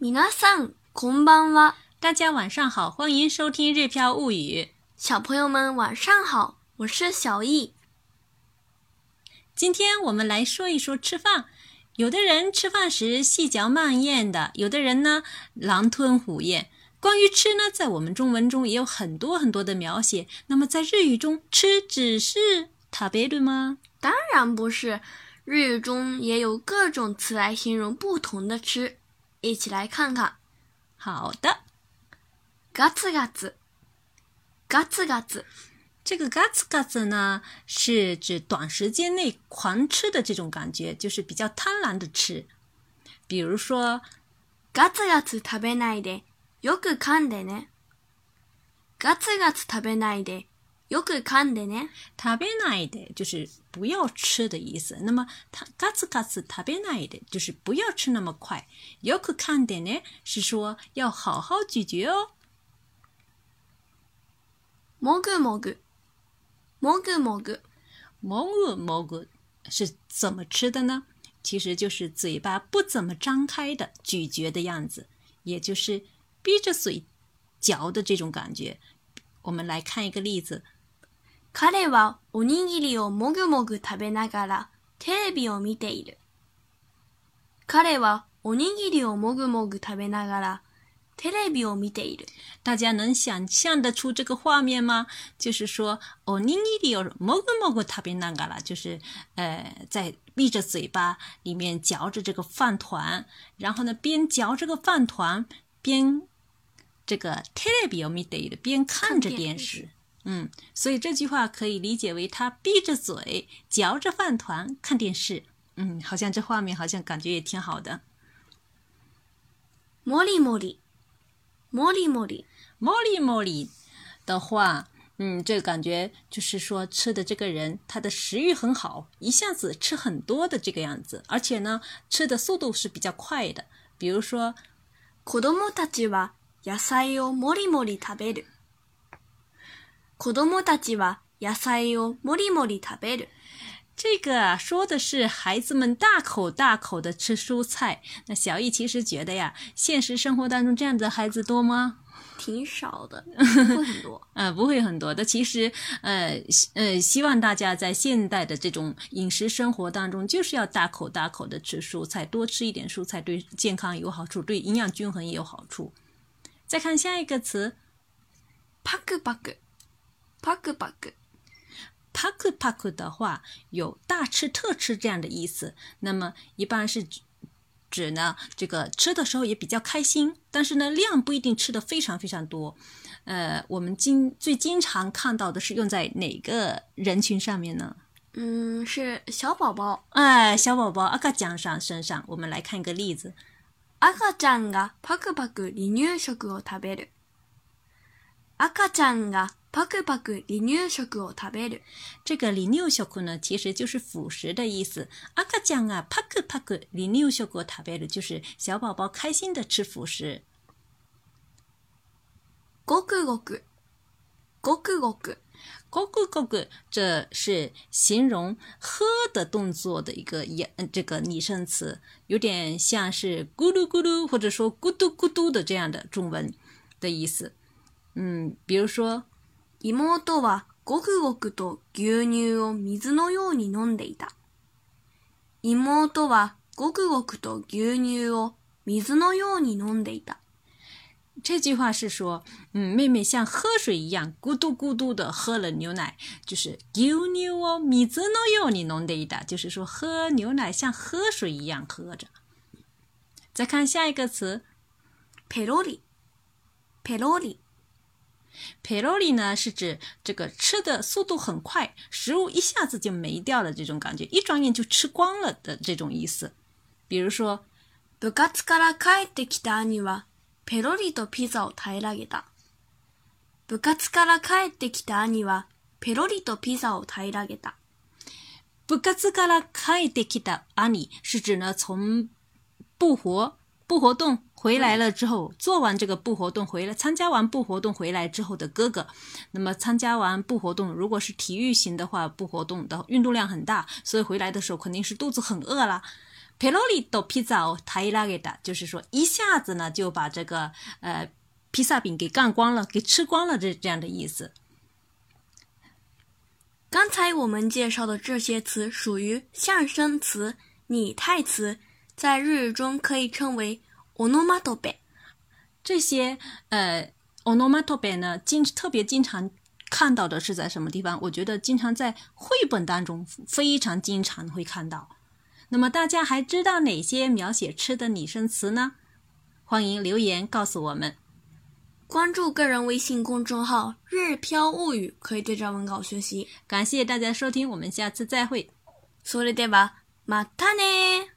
皆さん、こんばんは。大家晚上好，欢迎收听《日飘物语》。小朋友们晚上好，我是小易。今天我们来说一说吃饭。有的人吃饭时细嚼慢咽的，有的人呢狼吞虎咽。关于吃呢，在我们中文中也有很多很多的描写。那么在日语中，吃只是食べる吗？当然不是，日语中也有各种词来形容不同的吃。 一起来看看。好的，嘎吱嘎吱，嘎吱嘎吱。这个嘎吱嘎吱呢，是指短时间内狂吃的这种感觉，就是比较贪婪的吃。比如说，ガツガツ食べないで、よく噛んでね。ガツガツ食べないで、よく噛んでね。食べないで就是不要吃的意思。那么，它嘎吱嘎吱食べないで就是不要吃那么快。よく噛んでね是说要好好咀嚼哦。もぐもぐ、もぐもぐ。もぐもぐ是怎么吃的呢？其实就是嘴巴不怎么张开的咀嚼的样子，也就是闭着嘴嚼的这种感觉。我们来看一个例子。 彼はおにぎりをもぐもぐ食べながらテレビを見ている。彼はおにぎりをもぐもぐ食べながらテレビを見ている。大家能想象得出这个画面吗？就是说，おにぎりをもぐもぐ食べながら，就是呃，在闭着嘴巴里面嚼着这个饭团，然后呢，边嚼这个饭团边这个テレビを見ている，边看着电视。嗯，所以这句话可以理解为他闭着嘴嚼着饭团看电视。嗯，好像这画面好像感觉也挺好的。もりもり、もりもり。莫里莫里的话，嗯，这个感觉就是说吃的这个人他的食欲很好，一下子吃很多的这个样子，而且呢，吃的速度是比较快的。比如说，子供たちは野菜をもりもり食べる。 子供たちは野菜をもりもり食べる。这个啊，说的是孩子们大口大口的吃蔬菜。那小易其实觉得呀，现实生活当中这样的孩子多吗？挺少的，不会很多。呃，不会很多的。其实，呃呃，希望大家在现代的这种饮食生活当中，就是要大口大口的吃蔬菜，多吃一点蔬菜，对健康有好处，对营养均衡也有好处。再看下一个词，パクパク、 パクパク。パクパク的话有大吃特吃这样的意思，那么一般是指指呢这个吃的时候也比较开心，但是呢量不一定吃的非常非常多。呃，我们经最经常看到的是用在哪个人群上面呢？嗯，是小宝宝。哎，小宝宝赤ちゃん上身上，我们来看一个例子。赤ちゃんがパクパク離乳食を食べる。 赤ちゃんがパクパク離乳食を食べる。这个離乳食呢，其实就是辅食的意思。赤ちゃんがパクパク離乳食を食べる，就是小宝宝开心的吃辅食。ごくごく、ごくごく。ごくごく，这是形容喝的动作的一个也这个拟声词，有点像是咕噜咕噜或者说咕嘟咕嘟的这样的中文的意思。 嗯，比如说，妹はごくごくと牛乳を水のように飲んでいた。妹はごくごくと牛乳を水のように飲んでいた。这句话是说，嗯，妹妹像喝水一样咕嘟咕嘟的喝了牛奶，就是牛乳を水のように飲んでいた，就是说喝牛奶像喝水一样喝着。再看下一个词，ペロリ、ペロリ。ペロリ呢是指这个吃的速度很快，食物一下子就没掉了这种感觉，一转眼就吃光了的这种意思。比如说，部活から帰ってきた兄はペロリとピザを平らげた。部活から帰ってきた兄はペロリとピザを平らげた。部活から帰ってきた兄是指呢从部活部活动 回来了之后，做完这个部活动回来，参加完部活动回来之后的哥哥，那么参加完部活动，如果是体育型的话，部活动的运动量很大，所以回来的时候肯定是肚子很饿啦。 ペロリとピザを平らげた，就是说一下子呢就把这个呃披萨饼给干光了，给吃光了这这样的意思。刚才我们介绍的这些词属于象声词、拟态词，在日语中可以称为 オノマトペ。这些呃オノマトペ呢，经特别经常看到的是在什么地方？我觉得经常在绘本当中非常经常会看到。那么大家还知道哪些描写吃的拟声词呢？欢迎留言告诉我们。关注个人微信公众号“日飘物语”，可以对照文稿学习。感谢大家收听，我们下次再会。それではまたね。